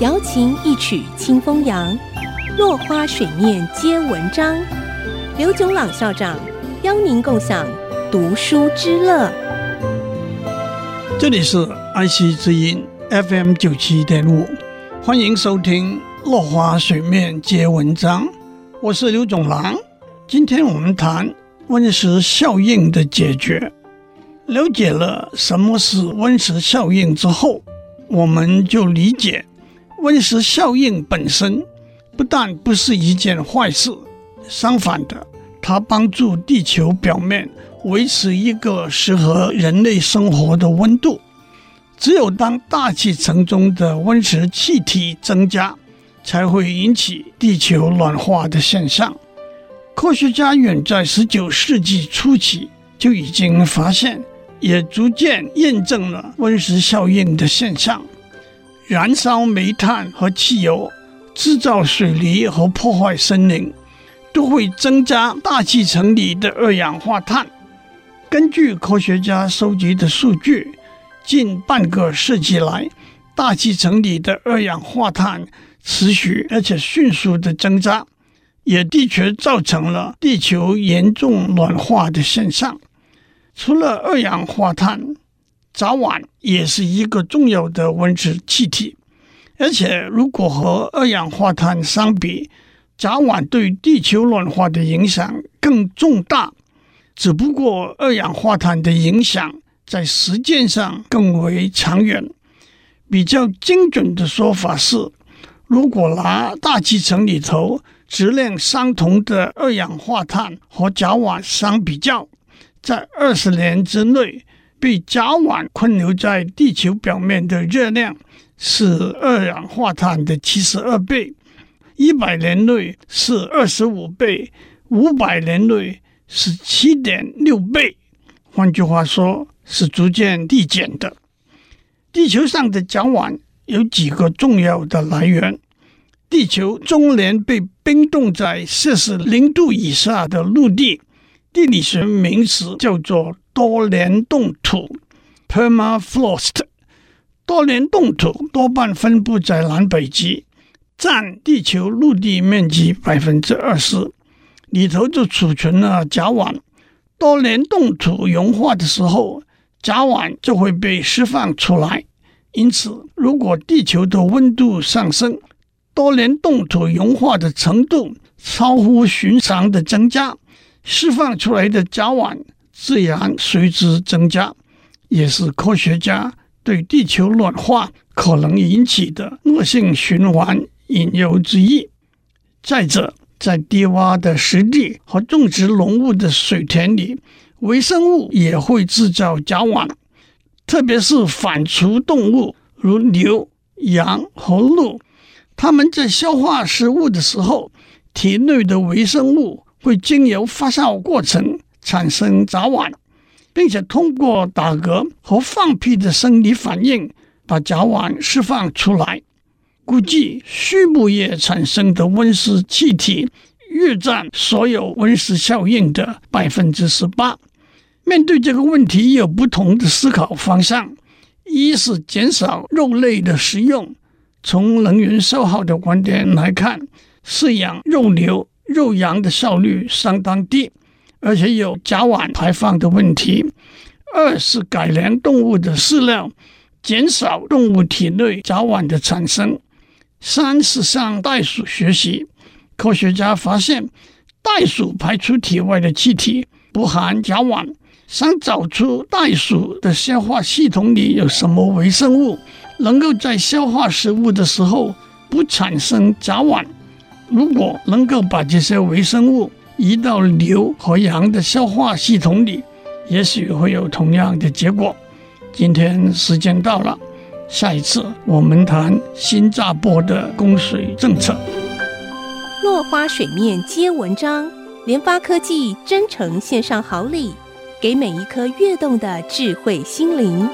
瑶琴一曲清风扬，落花水面皆文章。刘炯朗校长邀您共享读书之乐。这里是爱惜之音 FM 九七点五，欢迎收听《落花水面皆文章》，我是刘炯朗。今天我们谈温室效应的解决。了解了什么是温室效应之后，我们就理解温室效应本身不但不是一件坏事，相反的，它帮助地球表面维持一个适合人类生活的温度。只有当大气层中的温室气体增加，才会引起地球暖化的现象。科学家远在十九世纪初期就已经发现。也逐渐验证了温室效应的现象。燃烧煤炭和汽油，制造水泥和破坏森林，都会增加大气层里的二氧化碳。根据科学家收集的数据，近半个世纪来，大气层里的二氧化碳持续而且迅速的增加，也的确造成了地球严重暖化的现象。除了二氧化碳，甲烷也是一个重要的温室气体。而且，如果和二氧化碳相比，甲烷对地球暖化的影响更重大。只不过，二氧化碳的影响在时间上更为长远。比较精准的说法是，如果拿大气层里头质量相同的二氧化碳和甲烷相比较。在二十年之内，被甲烷困留在地球表面的热量是二氧化碳的七十二倍；一百年内是二十五倍；五百年内是七点六倍。换句话说，是逐渐递减的。地球上的甲烷有几个重要的来源：地球终年被冰冻在摄氏零度以下的陆地。地理学名词叫做多联冻土 （permafrost）。多联冻土多半分布在南北极，占地球陆地面积百分之二十，里头就储存了甲烷。多联冻土融化的时候，甲烷就会被释放出来。因此，如果地球的温度上升，多联冻土融化的程度超乎寻常的增加。释放出来的甲烷自然随之增加，也是科学家对地球暖化可能引起的恶性循环引诱之一。再者，在低洼的湿地和种植农物的水田里，微生物也会制造甲烷，特别是反刍动物，如牛、羊和鹿，它们在消化食物的时候，体内的微生物。会经由发酵过程产生甲烷，并且通过打嗝和放屁的生理反应把甲烷释放出来。估计畜牧业产生的温室气体约占所有温室效应的百分之十八。面对这个问题，有不同的思考方向：一是减少肉类的食用，从能源消耗的观点来看，饲养肉牛。肉羊的效率相当低，而且有甲烷排放的问题。二是改良动物的饲料，减少动物体内甲烷的产生。三是向袋鼠学习，科学家发现袋鼠排出体外的气体不含甲烷。想找出袋鼠的消化系统里有什么微生物，能够在消化食物的时候不产生甲烷。如果能够把这些微生物移到牛和羊的消化系统里，也许会有同样的结果。今天时间到了，下一次我们谈新加坡的供水政策。落花水面皆文章，联发科技真诚献上好礼，给每一颗跃动的智慧心灵。